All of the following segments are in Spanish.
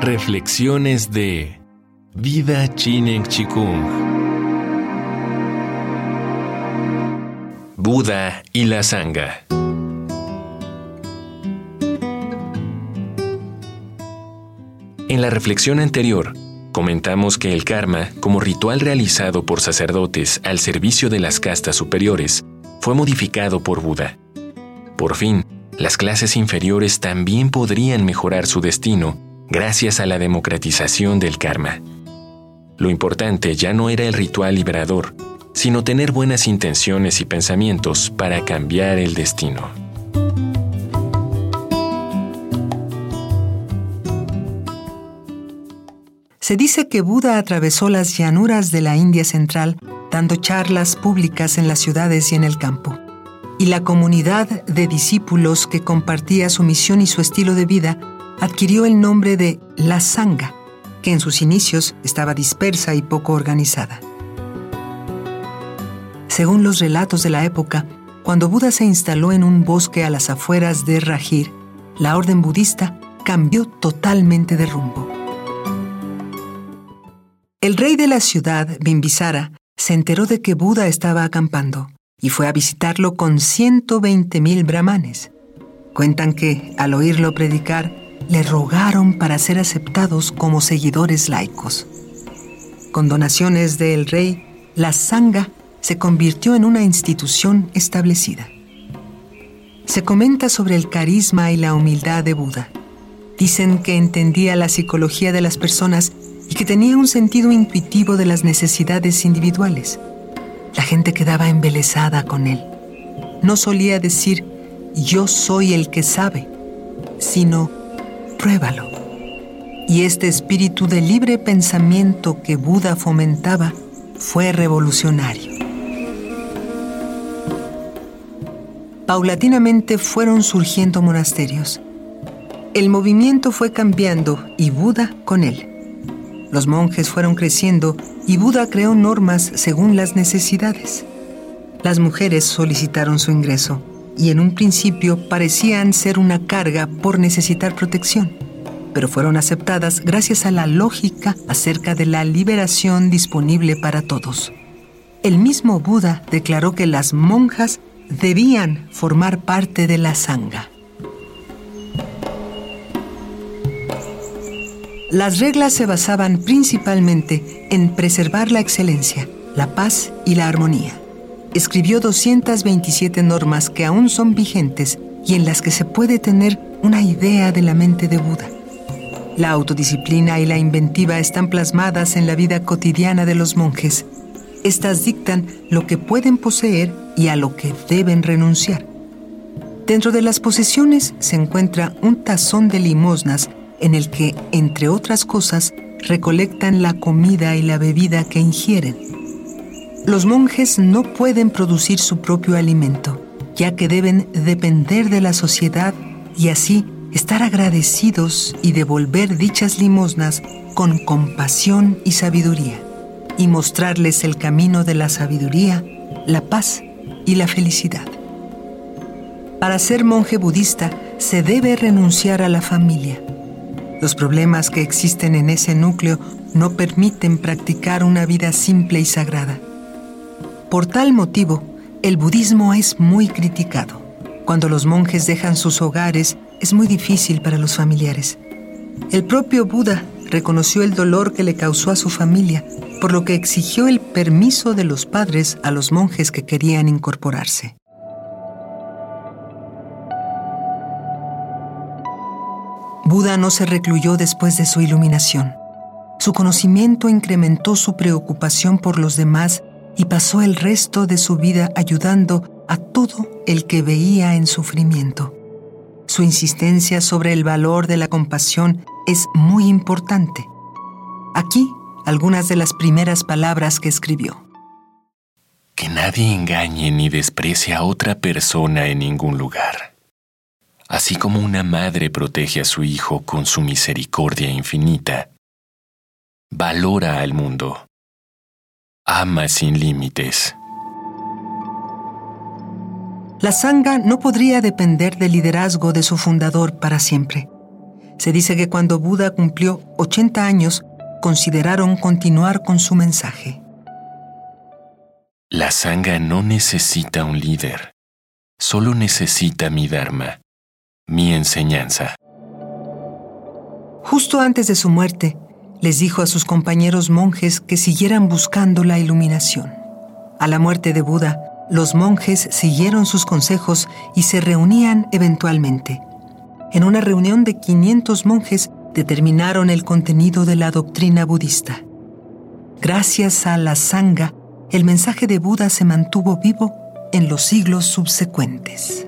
Reflexiones de Vida Chinen Chikung. Buda y la Sangha. En la reflexión anterior, comentamos que el karma, como ritual realizado por sacerdotes al servicio de las castas superiores, fue modificado por Buda. Por fin, las clases inferiores también podrían mejorar su destino gracias a la democratización del karma. Lo importante ya no era el ritual liberador, sino tener buenas intenciones y pensamientos para cambiar el destino. Se dice que Buda atravesó las llanuras de la India central dando charlas públicas en las ciudades y en el campo. Y la comunidad de discípulos que compartía su misión y su estilo de vida adquirió el nombre de la Sangha, que en sus inicios estaba dispersa y poco organizada. Según los relatos de la época, cuando Buda se instaló en un bosque a las afueras de Rajir, la orden budista cambió totalmente de rumbo. El rey de la ciudad, Bimbisara, se enteró de que Buda estaba acampando y fue a visitarlo con 120.000 brahmanes. Cuentan que, al oírlo predicar, le rogaron para ser aceptados como seguidores laicos. Con donaciones del rey, la Sangha se convirtió en una institución establecida. Se comenta sobre el carisma y la humildad de Buda. Dicen que entendía la psicología de las personas y que tenía un sentido intuitivo de las necesidades individuales. La gente quedaba embelesada con él. No solía decir, yo soy el que sabe, sino pruébalo. Y este espíritu de libre pensamiento que Buda fomentaba fue revolucionario. Paulatinamente fueron surgiendo monasterios. El movimiento fue cambiando y Buda con él. Los monjes fueron creciendo y Buda creó normas según las necesidades. Las mujeres solicitaron su ingreso y en un principio parecían ser una carga por necesitar protección, pero fueron aceptadas gracias a la lógica acerca de la liberación disponible para todos. El mismo Buda declaró que las monjas debían formar parte de la sangha. Las reglas se basaban principalmente en preservar la excelencia, la paz y la armonía escribió 227 normas que aún son vigentes y en las que se puede tener una idea de la mente de Buda. La autodisciplina y la inventiva están plasmadas en la vida cotidiana de los monjes. Estas dictan lo que pueden poseer y a lo que deben renunciar. Dentro de las posesiones se encuentra un tazón de limosnas en el que, entre otras cosas, recolectan la comida y la bebida que ingieren. Los monjes no pueden producir su propio alimento, ya que deben depender de la sociedad y así estar agradecidos y devolver dichas limosnas con compasión y sabiduría, y mostrarles el camino de la sabiduría, la paz y la felicidad. Para ser monje budista se debe renunciar a la familia. Los problemas que existen en ese núcleo no permiten practicar una vida simple y sagrada. Por tal motivo, el budismo es muy criticado. Cuando los monjes dejan sus hogares, es muy difícil para los familiares. El propio Buda reconoció el dolor que le causó a su familia, por lo que exigió el permiso de los padres a los monjes que querían incorporarse. Buda no se recluyó después de su iluminación. Su conocimiento incrementó su preocupación por los demás y pasó el resto de su vida ayudando a todo el que veía en sufrimiento. Su insistencia sobre el valor de la compasión es muy importante. Aquí algunas de las primeras palabras que escribió. Que nadie engañe ni desprecie a otra persona en ningún lugar. Así como una madre protege a su hijo con su misericordia infinita, valora al mundo ama sin límites. La Sangha no podría depender del liderazgo de su fundador para siempre. Se dice que cuando Buda cumplió 80 años, consideraron continuar con su mensaje. La sangha no necesita un líder, solo necesita mi Dharma, mi enseñanza. Justo antes de su muerte, les dijo a sus compañeros monjes que siguieran buscando la iluminación. A la muerte de Buda, los monjes siguieron sus consejos y se reunían eventualmente. En una reunión de 500 monjes determinaron el contenido de la doctrina budista. Gracias a la Sangha, el mensaje de Buda se mantuvo vivo en los siglos subsecuentes.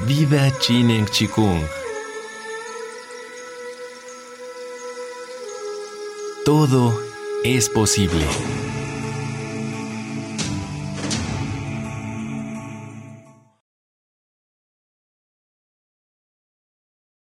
Vida Chinen Chikung. Todo es posible.